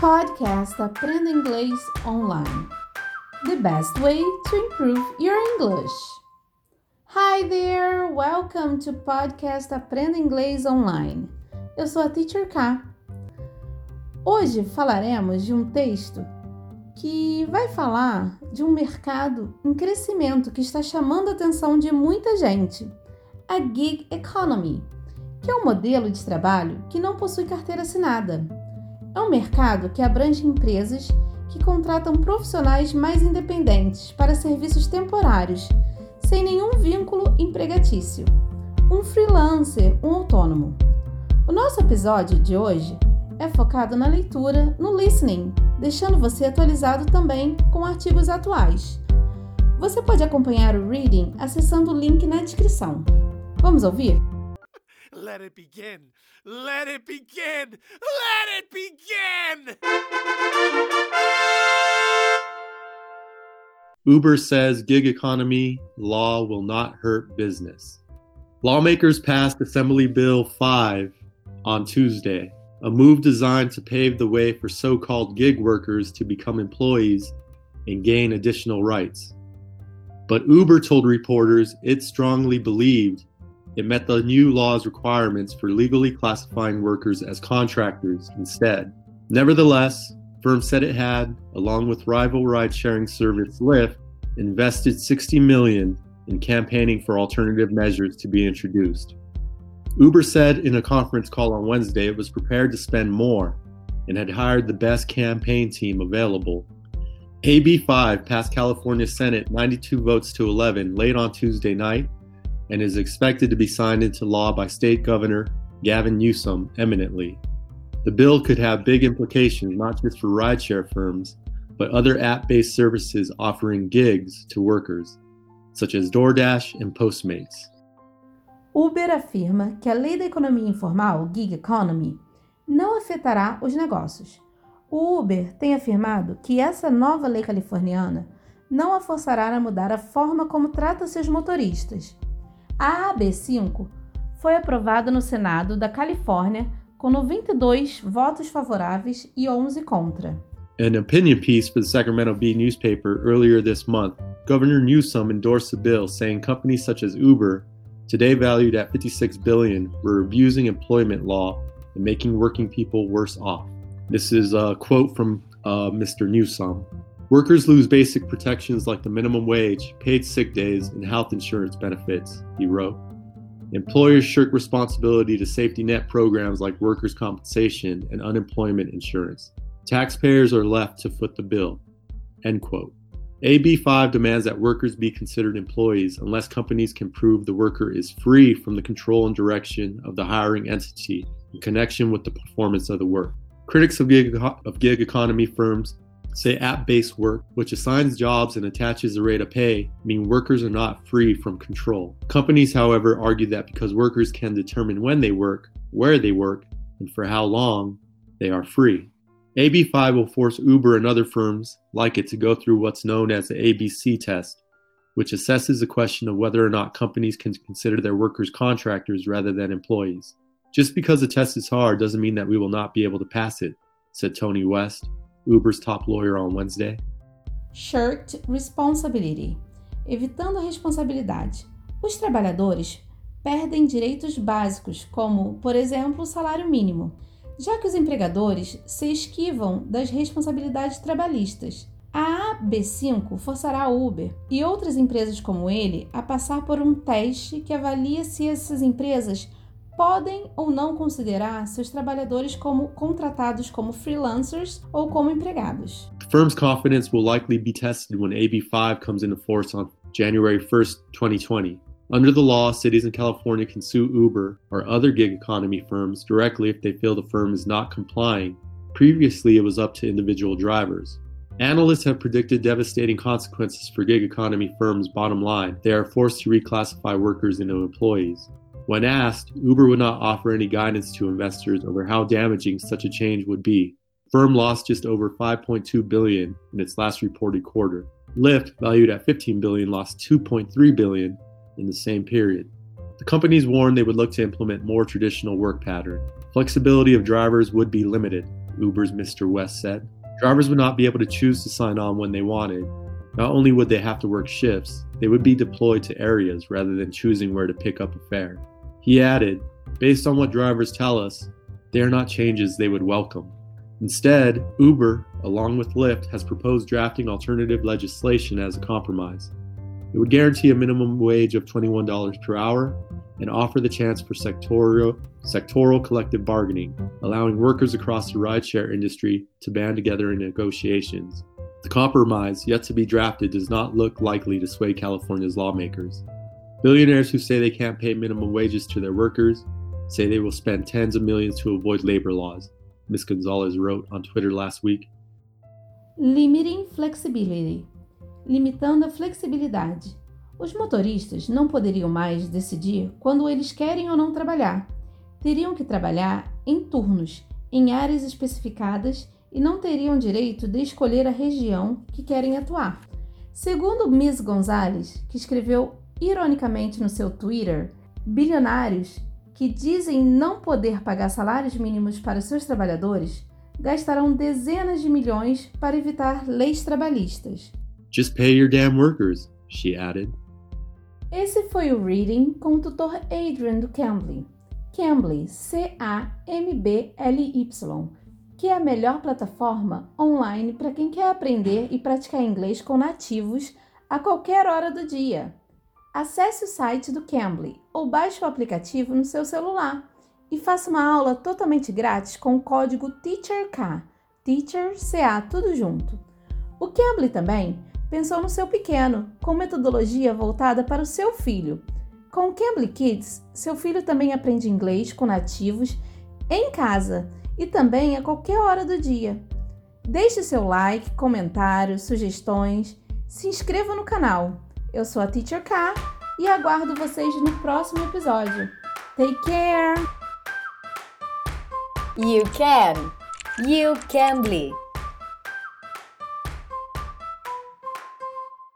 Podcast Aprenda Inglês Online. The best way to improve your English. Hi there, welcome to Podcast Aprenda Inglês Online. Eu sou a Teacher K. Hoje falaremos de um texto que vai falar de um mercado em crescimento que está chamando a atenção de muita gente, a gig economy, que é um modelo de trabalho que não possui carteira assinada é um mercado que abrange empresas que contratam profissionais mais independentes para serviços temporários, sem nenhum vínculo empregatício. Um freelancer, um autônomo. O nosso episódio de hoje é focado na leitura, no listening, deixando você atualizado também com artigos atuais. Você pode acompanhar o reading acessando o link na descrição. Vamos ouvir? Let it begin. Let it begin. Let it begin. Uber says gig economy law will not hurt business. Lawmakers passed Assembly Bill 5 on Tuesday, a move designed to pave the way for so called gig workers to become employees and gain additional rights. But Uber told reporters it strongly believed it met the new law's requirements for legally classifying workers as contractors instead. Nevertheless, firm said it had, along with rival ride-sharing service Lyft, invested 60 million in campaigning for alternative measures to be introduced. Uber said in a conference call on Wednesday it was prepared to spend more and had hired the best campaign team available. AB5 passed California Senate 92 votes to 11 late on Tuesday night and is expected to be signed into law by State Governor Gavin Newsom eminently. The bill could have big implications not just for rideshare firms, but other app based services offering gigs to workers, such as DoorDash and Postmates. Uber afirma que a lei da economia informal, Gig Economy, não afetará os negócios. O Uber tem afirmado que essa nova lei californiana não a forçará a mudar a forma como trata seus motoristas, A AB5 foi aprovada no Senado da Califórnia com 92 votos favoráveis e 11 contra. An opinion piece for the Sacramento Bee newspaper earlier this month, Governor Newsom endorsed the bill, saying companies such as Uber, today valued at 56 billion, were abusing employment law and making working people worse off. This is a quote from uh, Mr. Newsom. Workers lose basic protections like the minimum wage, paid sick days, and health insurance benefits, he wrote. Employers shirk responsibility to safety net programs like workers' compensation and unemployment insurance. Taxpayers are left to foot the bill. End quote. AB 5 demands that workers be considered employees unless companies can prove the worker is free from the control and direction of the hiring entity in connection with the performance of the work. Critics of gig, of gig economy firms say app based work, which assigns jobs and attaches a rate of pay, mean workers are not free from control. Companies, however, argue that because workers can determine when they work, where they work, and for how long, they are free. AB5 will force Uber and other firms like it to go through what's known as the ABC test, which assesses the question of whether or not companies can consider their workers contractors rather than employees. Just because the test is hard doesn't mean that we will not be able to pass it, said Tony West, Uber's top lawyer on Wednesday. Shirked responsibility evitando a responsabilidade. Os trabalhadores perdem direitos básicos, como, por exemplo, o salário mínimo, já que os empregadores se esquivam das responsabilidades trabalhistas. A AB5 forçará a Uber e outras empresas como ele a passar por um teste que avalia se essas empresas podem ou não considerar seus trabalhadores como contratados como freelancers ou como empregados. The firm's confidence will likely be tested when AB5 comes into force on January 1st, 2020. Under the law, cities in California can sue Uber or other gig economy firms directly if they feel the firm is not complying. Previously, it was up to individual drivers. Analysts have predicted devastating consequences for gig economy firms' bottom line. They are forced to reclassify workers into employees. When asked, Uber would not offer any guidance to investors over how damaging such a change would be. Firm lost just over 5.2 billion in its last reported quarter. Lyft, valued at 15 billion, lost 2.3 billion in the same period. The companies warned they would look to implement more traditional work pattern. Flexibility of drivers would be limited. Uber's Mr. West said. Drivers would not be able to choose to sign on when they wanted. Not only would they have to work shifts, they would be deployed to areas rather than choosing where to pick up a fare. He added, Based on what drivers tell us, they are not changes they would welcome. Instead, Uber, along with Lyft, has proposed drafting alternative legislation as a compromise. It would guarantee a minimum wage of $21 per hour and offer the chance for sectorial, sectoral collective bargaining, allowing workers across the rideshare industry to band together in negotiations. The compromise, yet to be drafted, does not look likely to sway California's lawmakers. Billionaires who say they can't pay minimum wages to their workers say they will spend tens of millions to avoid labor laws, Ms. Gonzalez wrote on Twitter last week. Limiting flexibility limitando a flexibilidade. Os motoristas não poderiam mais decidir quando eles querem ou não trabalhar. Teriam que trabalhar em turnos, em áreas especificadas e não teriam direito de escolher a região que querem atuar. Segundo Ms. Gonzalez, que escreveu ironicamente no seu Twitter, bilionários que dizem não poder pagar salários mínimos para seus trabalhadores gastarão dezenas de milhões para evitar leis trabalhistas. Just pay your damn workers, she added. Esse foi o Reading com o tutor Adrian do Cambly. Cambly, C-A-M-B-L-Y, que é a melhor plataforma online para quem quer aprender e praticar inglês com nativos a qualquer hora do dia. Acesse o site do Cambly ou baixe o aplicativo no seu celular e faça uma aula totalmente grátis com o código TEACHERK, Teacher CA tudo junto. O Cambly também pensou no seu pequeno, com metodologia voltada para o seu filho. Com o Cambly Kids, seu filho também aprende inglês com nativos em casa e também a qualquer hora do dia. Deixe seu like, comentários, sugestões, se inscreva no canal. Eu sou a Teacher K e aguardo vocês no próximo episódio. Take care! You can! You can be!